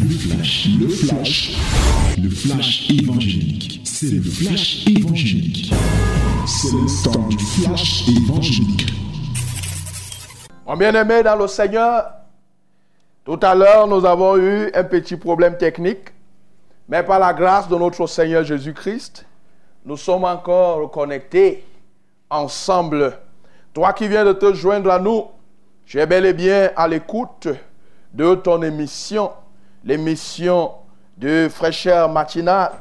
Le flash, le flash, le flash évangélique. C'est le flash évangélique. C'est le temps du flash évangélique. Mon bien-aimé dans le Seigneur, tout à l'heure, nous avons eu un petit problème technique, mais par la grâce de notre Seigneur Jésus-Christ, nous sommes encore connectés ensemble. Toi qui viens de te joindre à nous, tu es bel et bien à l'écoute de ton émission, l'émission de fraîcheur matinale,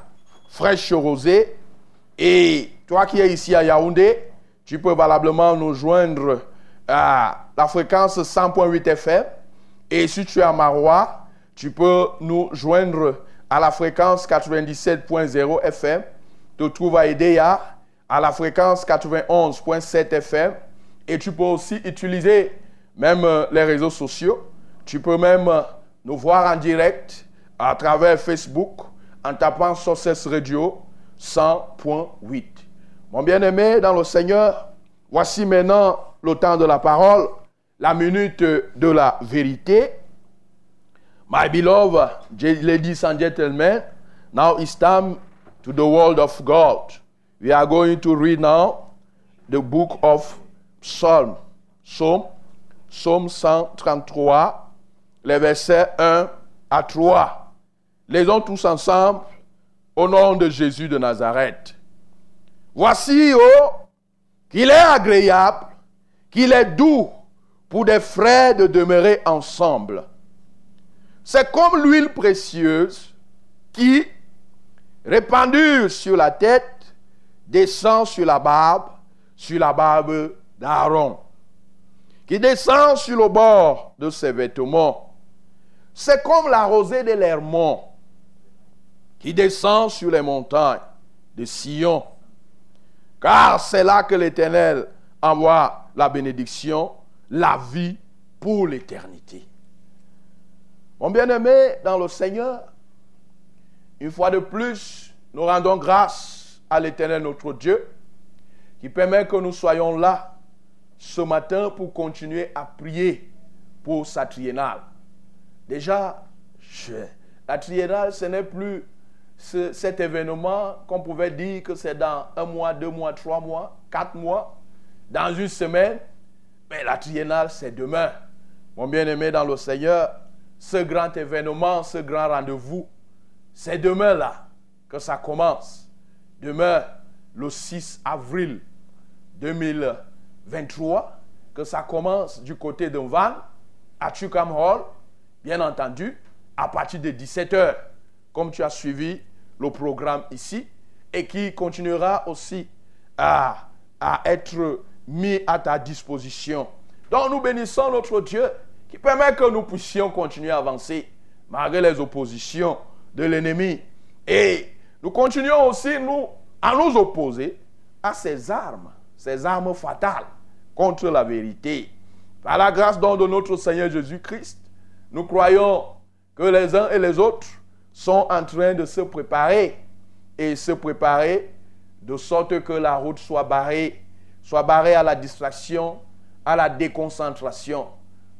fraîche rosée. Et toi qui es ici à Yaoundé, tu peux valablement nous joindre à la fréquence 100.8 FM. Et si tu es à Marois, tu peux nous joindre à la fréquence 97.0 FM. Tu te trouves à Edea à la fréquence 91.7 FM. Et tu peux aussi utiliser même euh, les réseaux sociaux. Tu peux même euh, nous voir en direct à travers Facebook en tapant Sources Radio 100.8. Mon bien-aimé dans le Seigneur, voici maintenant le temps de la parole, la minute de la vérité. My beloved ladies and gentlemen, now it's time to the word of God. We are going to read now the book of Psalm. Psalm, Psalm 133, les versets 1 à 3. Lisons tous ensemble au nom de Jésus de Nazareth. Voici, oh, qu'il est agréable, qu'il est doux pour des frères de demeurer ensemble. C'est comme l'huile précieuse qui, répandue sur la tête, descend sur la barbe, sur la barbe d'Aaron, qui descend sur le bord de ses vêtements. C'est comme la rosée de l'Hermont qui descend sur les montagnes de Sion. Car c'est là que l'Éternel envoie la bénédiction, la vie pour l'éternité. Mon bien-aimé dans le Seigneur, une fois de plus, nous rendons grâce à l'Éternel notre Dieu qui permet que nous soyons là ce matin pour continuer à prier pour sa triennale. Déjà, la triennale, ce n'est plus cet événement qu'on pouvait dire que c'est dans un mois, deux mois, trois mois, quatre mois, dans une semaine. Mais la triennale, c'est demain. Mon bien-aimé dans le Seigneur, ce grand événement, ce grand rendez-vous, c'est demain là que ça commence. Demain, le 6 avril 2023, que ça commence du côté de Van, à Chukam Hall, bien entendu, à partir de 17h, comme tu as suivi le programme ici, et qui continuera aussi à, être mis à ta disposition. Donc nous bénissons notre Dieu qui permet que nous puissions continuer à avancer malgré les oppositions de l'ennemi. Et nous continuons aussi nous, à nous opposer à ces armes, ces armes fatales contre la vérité. Par la grâce donc de notre Seigneur Jésus-Christ, nous croyons que les uns et les autres sont en train de se préparer et se préparer de sorte que la route soit barrée, soit barrée à la distraction, à la déconcentration.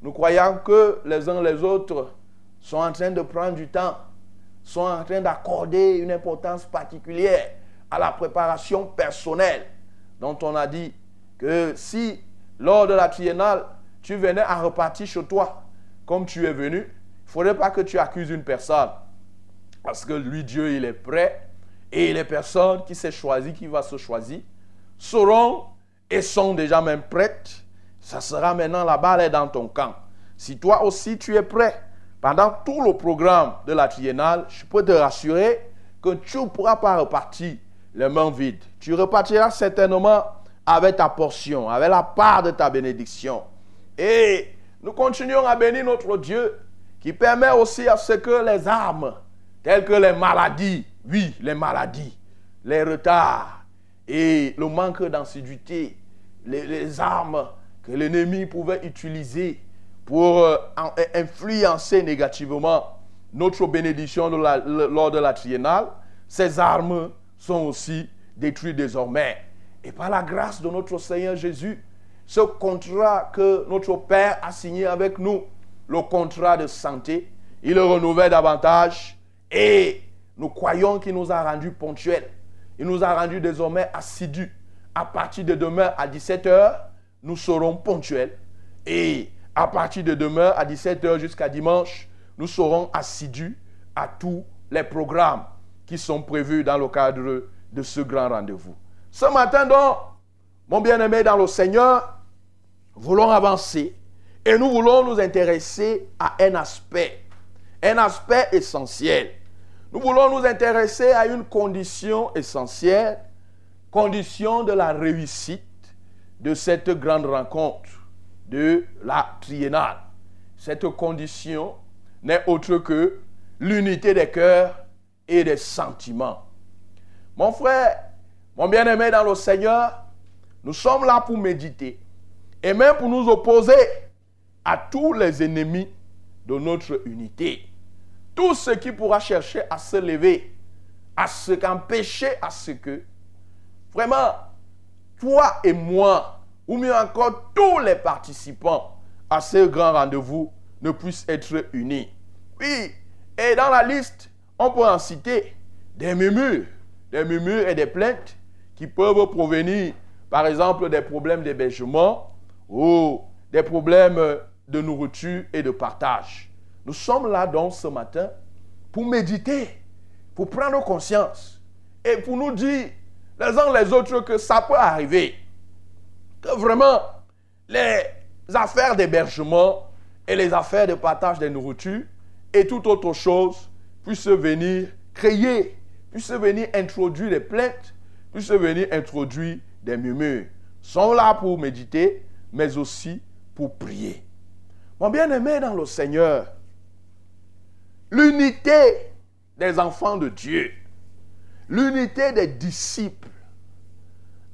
Nous croyons que les uns et les autres sont en train de prendre du temps, sont en train d'accorder une importance particulière à la préparation personnelle, dont on a dit que si lors de la triennale, tu venais à repartir chez toi comme tu es venu, il ne faudrait pas que tu accuses une personne. Parce que lui, Dieu, il est prêt. Et les personnes qui s'est choisi, qui va se choisir, seront et sont déjà même prêtes. Ça sera maintenant la balle est dans ton camp. Si toi aussi tu es prêt, pendant tout le programme de la triennale, je peux te rassurer que tu ne pourras pas repartir les mains vides. Tu repartiras certainement avec ta portion, avec la part de ta bénédiction. Et nous continuons à bénir notre Dieu qui permet aussi à ce que les armes telles que les maladies, oui, les maladies, les retards et le manque d'assiduité, les, armes que l'ennemi pouvait utiliser pour euh, influencer négativement notre bénédiction lors de la triennale, ces armes sont aussi détruites désormais. Et par la grâce de notre Seigneur Jésus, ce contrat que notre Père a signé avec nous, le contrat de santé, il le renouvelle davantage et nous croyons qu'il nous a rendus ponctuels. Il nous a rendus désormais assidus. À partir de demain à 17h, nous serons ponctuels. Et à partir de demain à 17h jusqu'à dimanche, nous serons assidus à tous les programmes qui sont prévus dans le cadre de ce grand rendez-vous. Ce matin donc, mon bien-aimé dans le Seigneur, voulons avancer et nous voulons nous intéresser à un aspect, un aspect essentiel. Nous voulons nous intéresser à une condition essentielle, condition de la réussite de cette grande rencontre de la triennale. Cette condition n'est autre que l'unité des cœurs et des sentiments. Mon frère, mon bien-aimé dans le Seigneur, nous sommes là pour méditer et même pour nous opposer à tous les ennemis de notre unité. Tout ce qui pourra chercher à se lever, à se qu'empêcher à ce que, vraiment, toi et moi, ou mieux encore tous les participants à ce grand rendez-vous ne puissent être unis. Oui, et dans la liste, on peut en citer des murmures, des murmures et des plaintes qui peuvent provenir, par exemple, des problèmes d'hébergement ou des problèmes de nourriture et de partage. Nous sommes là donc ce matin pour méditer, pour prendre conscience et pour nous dire les uns les autres que ça peut arriver. Que vraiment les affaires d'hébergement et les affaires de partage des nourritures et toute autre chose puissent venir créer, puissent venir introduire des plaintes, puissent venir introduire des murmures. sont là pour méditer, mais aussi pour prier. Mon bien-aimé dans le Seigneur, l'unité des enfants de Dieu, l'unité des disciples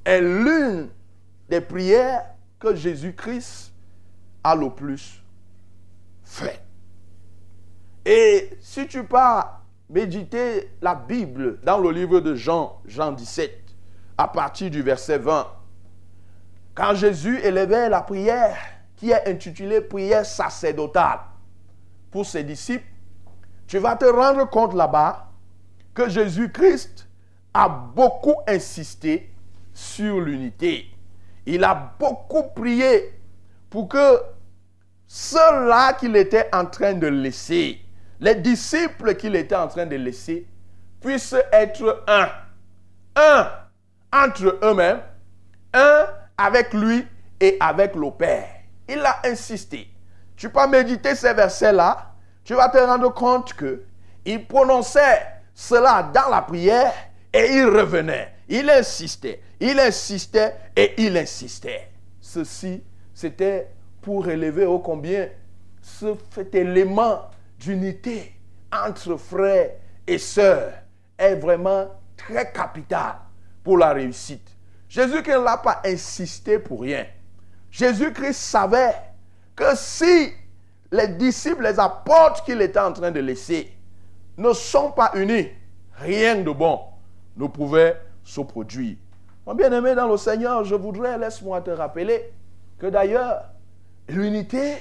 est l'une des prières que Jésus-Christ a le plus fait. Et si tu pars méditer la Bible dans le livre de Jean, Jean 17, à partir du verset 20, quand Jésus élevait la prière qui est intitulée prière sacerdotale pour ses disciples, tu vas te rendre compte là-bas que Jésus-Christ a beaucoup insisté sur l'unité. Il a beaucoup prié pour que ceux-là qu'il était en train de laisser, les disciples qu'il était en train de laisser, puissent être un. Un entre eux-mêmes, un avec lui et avec le Père. Il a insisté. Tu peux méditer ces versets-là, tu vas te rendre compte que il prononçait cela dans la prière et il revenait. Il insistait, il insistait et il insistait. Ceci, c'était pour relever ô combien cet élément d'unité entre frères et sœurs est vraiment très capital pour la réussite. Jésus-Christ ne l'a pas insisté pour rien. Jésus-Christ savait que si les disciples, les apôtres qu'il était en train de laisser ne sont pas unis, rien de bon ne pouvait se produire. Mon bien-aimé dans le Seigneur, je voudrais, laisse-moi te rappeler que d'ailleurs, l'unité,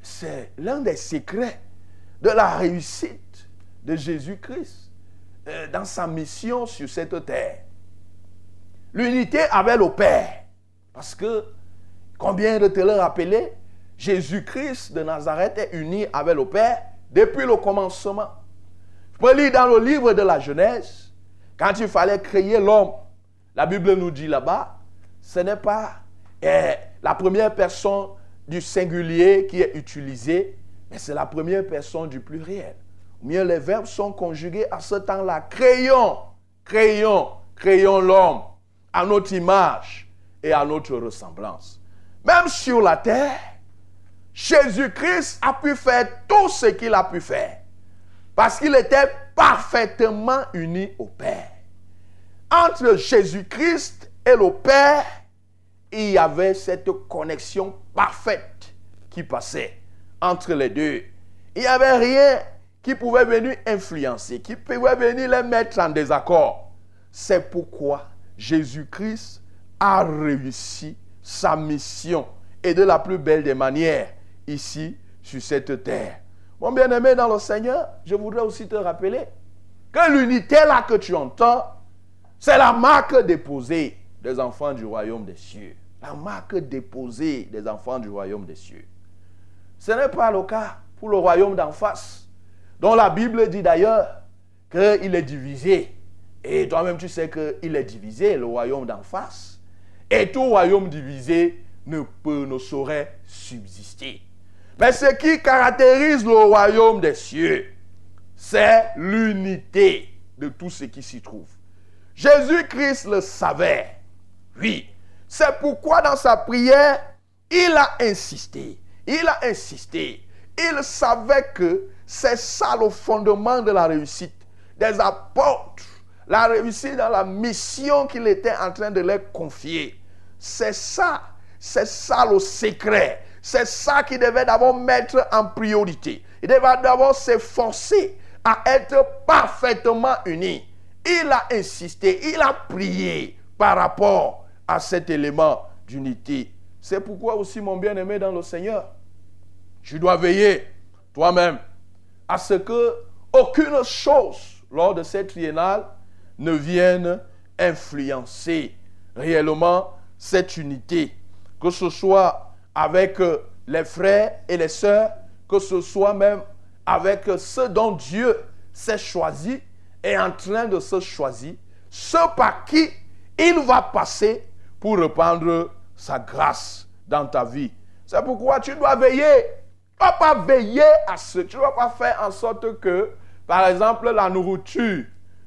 c'est l'un des secrets de la réussite de Jésus-Christ euh, dans sa mission sur cette terre. L'unité avec le Père. Parce que, combien de te le rappeler, Jésus-Christ de Nazareth est uni avec le Père depuis le commencement. Je peux lire dans le livre de la Genèse, quand il fallait créer l'homme, la Bible nous dit là-bas, ce n'est pas eh, la première personne du singulier qui est utilisée, mais c'est la première personne du pluriel. Ou bien les verbes sont conjugués à ce temps-là. Créons, créons, créons l'homme à notre image et à notre ressemblance. Même sur la terre, Jésus-Christ a pu faire tout ce qu'il a pu faire parce qu'il était parfaitement uni au Père. Entre Jésus-Christ et le Père, il y avait cette connexion parfaite qui passait entre les deux. Il n'y avait rien qui pouvait venir influencer, qui pouvait venir les mettre en désaccord. C'est pourquoi Jésus-Christ a réussi sa mission et de la plus belle des manières ici sur cette terre. Mon bien-aimé dans le Seigneur, je voudrais aussi te rappeler que l'unité là que tu entends, c'est la marque déposée des enfants du royaume des cieux. La marque déposée des enfants du royaume des cieux. Ce n'est pas le cas pour le royaume d'en face, dont la Bible dit d'ailleurs qu'il est divisé. Et toi-même, tu sais qu'il est divisé, le royaume d'en face. Et tout royaume divisé ne peut, ne saurait subsister. Mais ce qui caractérise le royaume des cieux, c'est l'unité de tout ce qui s'y trouve. Jésus-Christ le savait. Oui. C'est pourquoi dans sa prière, il a insisté. Il a insisté. Il savait que c'est ça le fondement de la réussite des apôtres. La réussite dans la mission qu'il était en train de leur confier. C'est ça. C'est ça le secret. C'est ça qu'il devait d'abord mettre en priorité. Il devait d'abord s'efforcer à être parfaitement unis. Il a insisté, il a prié par rapport à cet élément d'unité. C'est pourquoi aussi, mon bien-aimé dans le Seigneur, tu dois veiller toi-même à ce que aucune chose lors de cette triennale ne vienne influencer réellement cette unité. Que ce soit avec euh, les frères et les sœurs, que ce soit même avec ceux dont Dieu s'est choisi, est en train de se choisir, ceux par qui il va passer pour reprendre sa grâce dans ta vie. C'est pourquoi tu dois veiller. Tu ne dois pas veiller à ce. Tu ne dois pas faire en sorte que, par exemple, la nourriture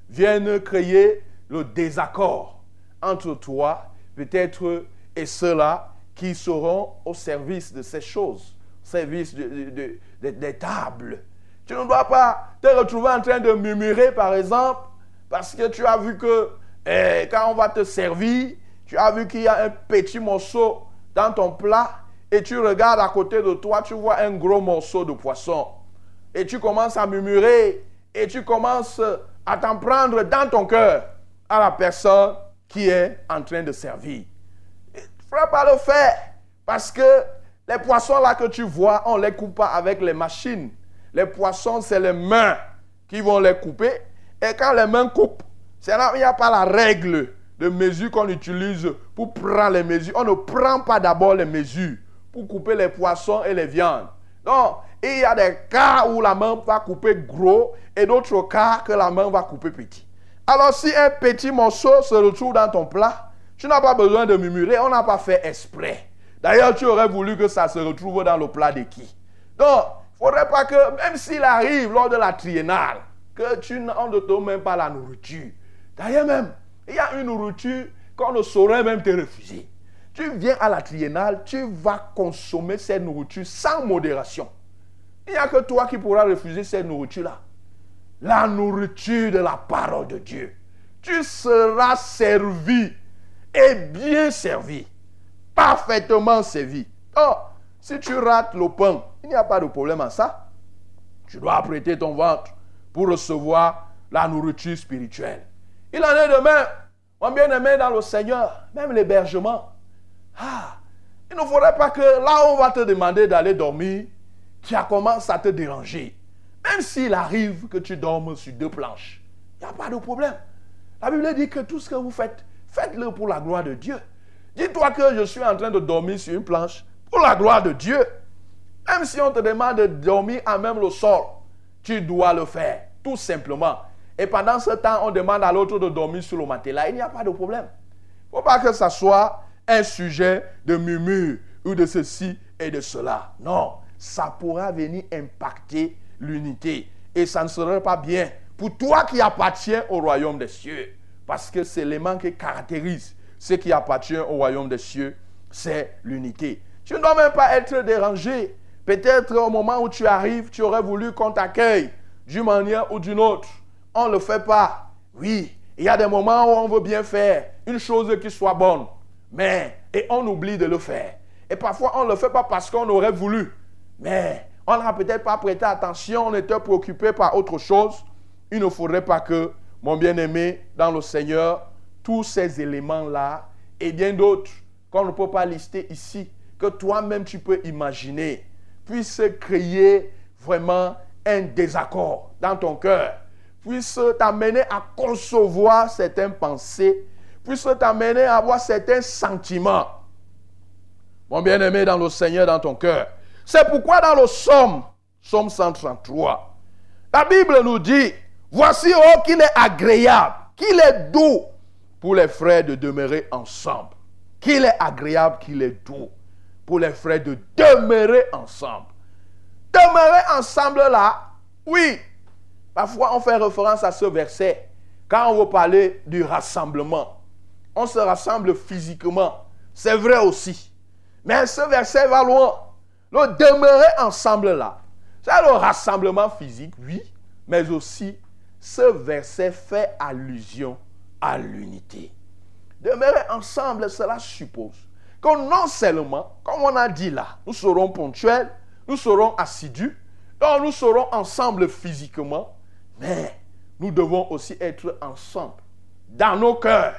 vienne créer le désaccord entre toi, peut-être, et ceux-là qui seront au service de ces choses, au service des tables. Tu ne dois pas te retrouver en train de murmurer, par exemple, parce que tu as vu que eh, quand on va te servir, tu as vu qu'il y a un petit morceau dans ton plat et tu regardes à côté de toi, tu vois un gros morceau de poisson. Et tu commences à murmurer et tu commences à t'en prendre dans ton cœur à la personne qui est en train de servir. Il ne faut pas le faire parce que les poissons là que tu vois, on ne les coupe pas avec les machines. Les poissons, c'est les mains qui vont les couper. Et quand les mains coupent, il n'y a pas la règle de mesure qu'on utilise pour prendre les mesures. On ne prend pas d'abord les mesures pour couper les poissons et les viandes. Donc, il y a des cas où la main va couper gros et d'autres cas que la main va couper petit. Alors, si un petit morceau se retrouve dans ton plat, tu n'as pas besoin de murmurer, on n'a pas fait exprès. D'ailleurs, tu aurais voulu que ça se retrouve dans le plat de qui? Donc, il ne faudrait pas que, même s'il arrive lors de la triennale, que tu n'en te même pas la nourriture. D'ailleurs même, il y a une nourriture qu'on ne saurait même te refuser. Tu viens à la triennale, tu vas consommer cette nourriture sans modération. Il n'y a que toi qui pourras refuser cette nourriture-là. La nourriture de la parole de Dieu. Tu seras servi et bien servi. Parfaitement servi. Oh, si tu rates le pain, il n'y a pas de problème à ça. Tu dois apprêter ton ventre pour recevoir la nourriture spirituelle. Il en est de même, mon bien-aimé dans le Seigneur, même l'hébergement. Ah, il ne faudrait pas que là on va te demander d'aller dormir, tu commences à te déranger. Même s'il arrive que tu dormes sur deux planches, il n'y a pas de problème. La Bible dit que tout ce que vous faites, faites-le pour la gloire de Dieu. Dis-toi que je suis en train de dormir sur une planche pour la gloire de Dieu. Même si on te demande de dormir à même le sol, tu dois le faire, tout simplement. Et pendant ce temps, on demande à l'autre de dormir sur le matelas. Il n'y a pas de problème. Il ne faut pas que ça soit un sujet de murmure ou de ceci et de cela. Non, ça pourra venir impacter l'unité. Et ça ne serait pas bien pour toi qui appartiens au royaume des cieux. Parce que c'est l'élément qui caractérise ce qui appartient au royaume des cieux, c'est l'unité. Tu ne dois même pas être dérangé. Peut-être au moment où tu arrives, tu aurais voulu qu'on t'accueille d'une manière ou d'une autre on ne le fait pas. Oui, il y a des moments où on veut bien faire une chose qui soit bonne, mais et on oublie de le faire. Et parfois, on ne le fait pas parce qu'on aurait voulu, mais on n'a peut-être pas prêté attention, on était préoccupé par autre chose. Il ne faudrait pas que, mon bien-aimé, dans le Seigneur, tous ces éléments-là et bien d'autres qu'on ne peut pas lister ici, que toi-même tu peux imaginer, puissent créer vraiment un désaccord dans ton cœur, puisse t'amener à concevoir certaines pensées, puisse t'amener à avoir certains sentiments. Mon bien-aimé dans le Seigneur, dans ton cœur. C'est pourquoi dans le Somme, Somme 133, la Bible nous dit, voici oh qu'il est agréable, qu'il est doux pour les frères de demeurer ensemble. Qu'il est agréable, qu'il est doux pour les frères de demeurer ensemble. Demeurer ensemble là, oui. Parfois on fait référence à ce verset quand on veut parler du rassemblement. On se rassemble physiquement. C'est vrai aussi. Mais ce verset va loin. Le demeurer ensemble là, c'est le rassemblement physique, oui, mais aussi ce verset fait allusion à l'unité. Demeurer ensemble, cela suppose que non seulement, comme on a dit là, nous serons ponctuels, nous serons assidus, donc nous serons ensemble physiquement, mais nous devons aussi être ensemble dans nos cœurs.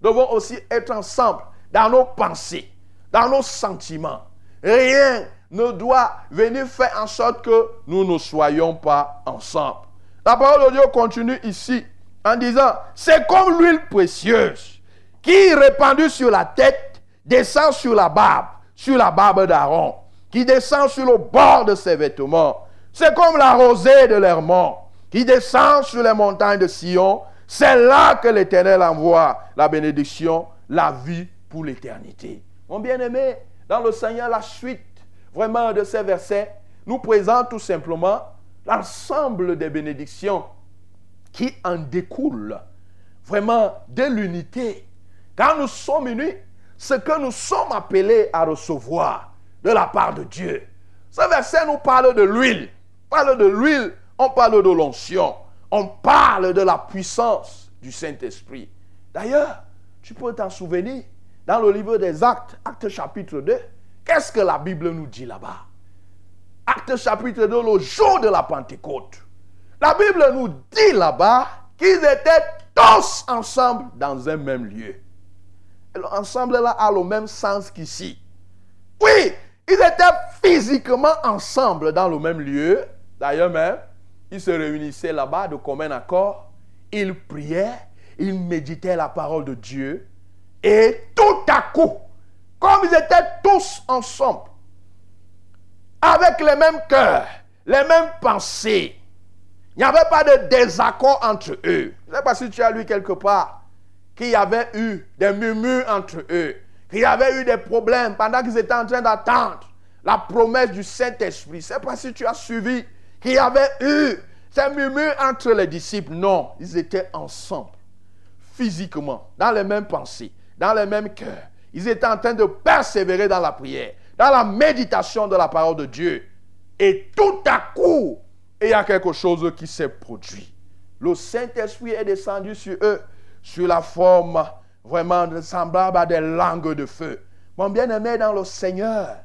Nous devons aussi être ensemble dans nos pensées, dans nos sentiments. Rien ne doit venir faire en sorte que nous ne soyons pas ensemble. La parole de Dieu continue ici en disant, c'est comme l'huile précieuse qui, répandue sur la tête, descend sur la barbe, sur la barbe d'Aaron, qui descend sur le bord de ses vêtements. C'est comme la rosée de l'Hermont qui descend sur les montagnes de Sion. C'est là que l'Éternel envoie la bénédiction, la vie pour l'éternité. Mon bien-aimé, dans le Seigneur, la suite vraiment de ces versets nous présente tout simplement l'ensemble des bénédictions qui en découlent vraiment de l'unité. Quand nous sommes unis, ce que nous sommes appelés à recevoir de la part de Dieu. Ce verset nous parle de l'huile. On parle de l'huile, on parle de l'onction, on parle de la puissance du Saint-Esprit. D'ailleurs, tu peux t'en souvenir, dans le livre des Actes, Actes chapitre 2, qu'est-ce que la Bible nous dit là-bas? Actes chapitre 2, le jour de la Pentecôte. La Bible nous dit là-bas qu'ils étaient tous ensemble dans un même lieu. Ensemble là a le même sens qu'ici. Oui, ils étaient physiquement ensemble dans le même lieu. D'ailleurs même, ils se réunissaient là-bas de commun accord. Ils priaient, ils méditaient la parole de Dieu. Et tout à coup, comme ils étaient tous ensemble, avec les mêmes cœurs, les mêmes pensées, il n'y avait pas de désaccord entre eux. Je ne sais pas si tu as lu quelque part qu'il y avait eu des murmures entre eux, qu'il y avait eu des problèmes pendant qu'ils étaient en train d'attendre la promesse du Saint-Esprit. Je ne sais pas si tu as suivi qu'il y avait eu ces murmures entre les disciples. Non, ils étaient ensemble, physiquement, dans les mêmes pensées, dans les mêmes cœurs. Ils étaient en train de persévérer dans la prière, dans la méditation de la parole de Dieu. Et tout à coup, il y a quelque chose qui s'est produit. Le Saint-Esprit est descendu sur eux, sur la forme vraiment semblable à des langues de feu. Mon bien-aimé dans le Seigneur,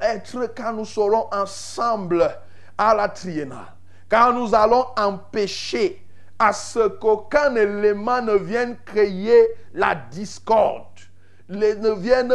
être quand nous serons ensemble à la triennale, quand nous allons empêcher à ce qu'aucun élément ne vienne créer la discorde, ne vienne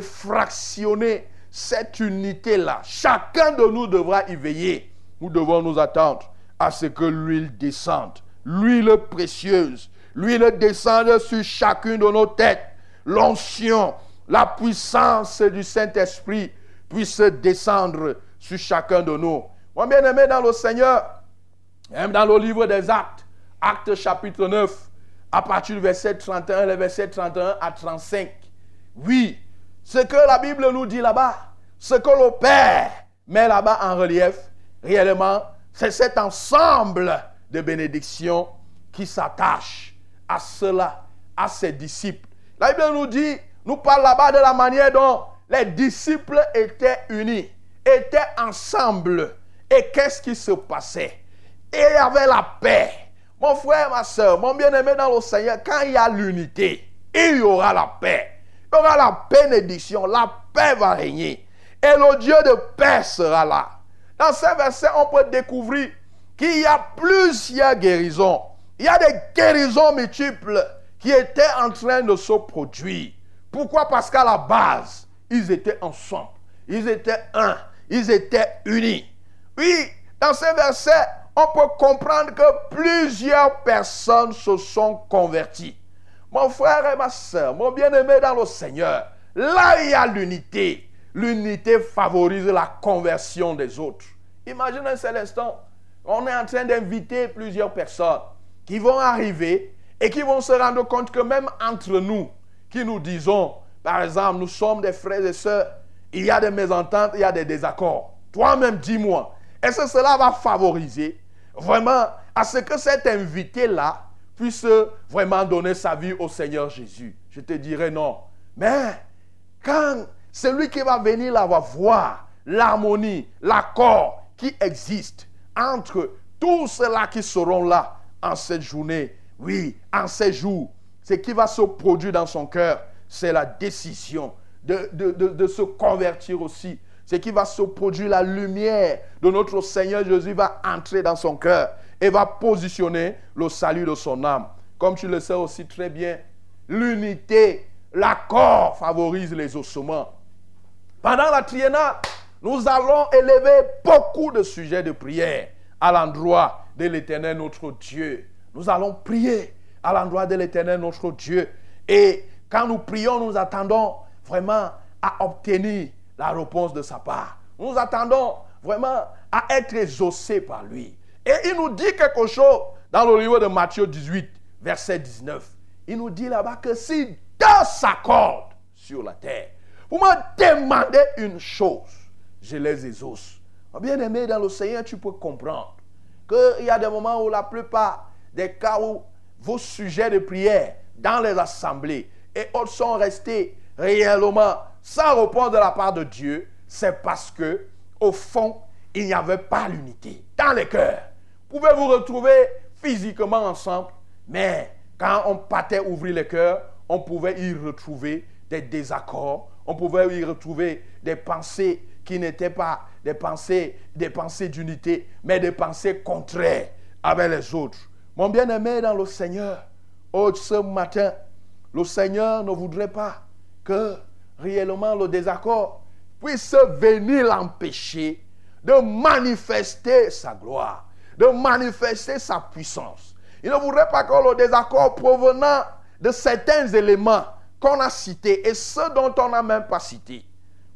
fractionner cette unité-là. Chacun de nous devra y veiller. Nous devons nous attendre à ce que l'huile descende. L'huile précieuse. L'huile descende sur chacune de nos têtes. L'onction, la puissance du Saint-Esprit puisse descendre sur chacun de nous. Mon bien-aimé dans le Seigneur, même dans le livre des Actes, Actes chapitre 9, à partir du verset 31, le verset 31 à 35. Oui, ce que la Bible nous dit là-bas, ce que le Père met là-bas en relief, réellement, c'est cet ensemble de bénédictions qui s'attache à cela, à ses disciples. La Bible nous dit, nous parle là-bas de la manière dont les disciples étaient unis, étaient ensemble. Et qu'est-ce qui se passait? Et il y avait la paix. Mon frère, ma soeur, mon bien-aimé dans le Seigneur, quand il y a l'unité, il y aura la paix. Il y aura la bénédiction. La paix va régner. Et le Dieu de paix sera là. Dans ces versets, on peut découvrir qu'il y a plusieurs guérisons. Il y a des guérisons multiples qui étaient en train de se produire. Pourquoi? Parce qu'à la base, ils étaient ensemble. Ils étaient un. Ils étaient unis. Oui, dans ces versets, on peut comprendre que plusieurs personnes se sont converties. Mon frère et ma soeur, mon bien-aimé dans le Seigneur, là il y a l'unité. L'unité favorise la conversion des autres. Imagine un seul instant, on est en train d'inviter plusieurs personnes qui vont arriver et qui vont se rendre compte que même entre nous, qui nous disons, par exemple, nous sommes des frères et sœurs, il y a des mésententes, il y a des désaccords. Toi-même, dis-moi, est-ce que cela va favoriser vraiment à ce que cet invité-là puisse vraiment donner sa vie au Seigneur Jésus Je te dirais non. Mais quand celui qui va venir là va voir l'harmonie, l'accord qui existe entre tous ceux-là qui seront là en cette journée, oui, en ces jours, ce qui va se produire dans son cœur, c'est la décision de, de, se convertir aussi. Ce qui va se produire, la lumière de notre Seigneur Jésus va entrer dans son cœur et va positionner le salut de son âme. Comme tu le sais aussi très bien, l'unité, l'accord favorise les ossements. Pendant la triennale, nous allons élever beaucoup de sujets de prière à l'endroit de l'Éternel notre Dieu. Nous allons prier à l'endroit de l'Éternel notre Dieu. Et quand nous prions, nous attendons vraiment à obtenir la réponse de sa part. Nous attendons vraiment à être exaucés par lui. Et il nous dit quelque chose dans le livre de Matthieu 18, verset 19. Il nous dit là-bas que si deux s'accordent sur la terre, vous me demandez une chose, je les exauce. Bien aimé dans le Seigneur, tu peux comprendre qu'il y a des moments où la plupart des cas où vos sujets de prière dans les assemblées et autres sont restés réellement sans réponse de la part de Dieu, c'est parce que, au fond, il n'y avait pas l'unité dans les cœurs. Vous pouvez vous retrouver physiquement ensemble, mais quand on partait ouvrir les cœurs, on pouvait y retrouver des désaccords, on pouvait y retrouver des pensées qui n'étaient pas des pensées, des pensées d'unité, mais des pensées contraires avec les autres. Mon bien-aimé dans le Seigneur, oh, ce matin, le Seigneur ne voudrait pas que réellement le désaccord puisse venir l'empêcher de manifester sa gloire, de manifester sa puissance. Il ne voudrait pas que le désaccord provenant de certains éléments qu'on a cités et ceux dont on n'a même pas cité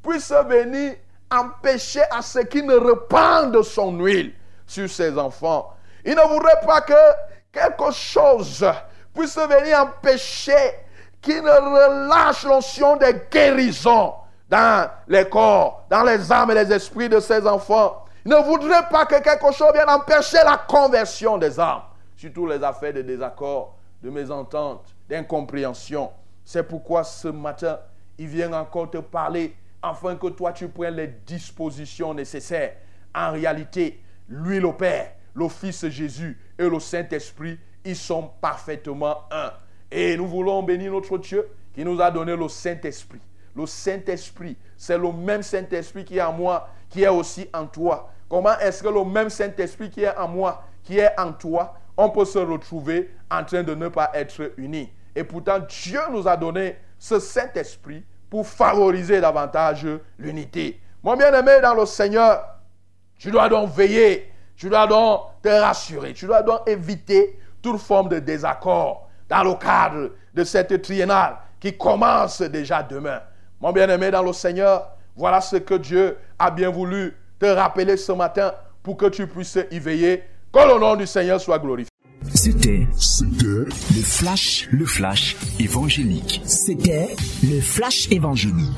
puisse venir empêcher à ce qui ne répandent son huile sur ses enfants. Il ne voudrait pas que quelque chose puisse venir empêcher qu'il ne relâche l'onction des guérisons dans les corps, dans les âmes et les esprits de ses enfants. Il ne voudrait pas que quelque chose vienne empêcher la conversion des âmes, surtout les affaires de désaccord, de mésentente, d'incompréhension. C'est pourquoi ce matin, il vient encore te parler afin que toi tu prennes les dispositions nécessaires. En réalité, lui le Père, le Fils Jésus et le Saint-Esprit, ils sont parfaitement un. Et nous voulons bénir notre Dieu qui nous a donné le Saint-Esprit. Le Saint-Esprit, c'est le même Saint-Esprit qui est en moi, qui est aussi en toi. Comment est-ce que le même Saint-Esprit qui est en moi, qui est en toi, on peut se retrouver en train de ne pas être unis Et pourtant, Dieu nous a donné ce Saint-Esprit pour favoriser davantage l'unité. Mon bien-aimé dans le Seigneur, tu dois donc veiller, tu dois donc te rassurer, tu dois donc éviter toute forme de désaccord dans le cadre de cette triennale qui commence déjà demain. Mon bien-aimé dans le Seigneur, voilà ce que Dieu a bien voulu te rappeler ce matin pour que tu puisses y veiller. Que le nom du Seigneur soit glorifié. C'était, le flash, le flash évangélique. C'était le flash évangélique.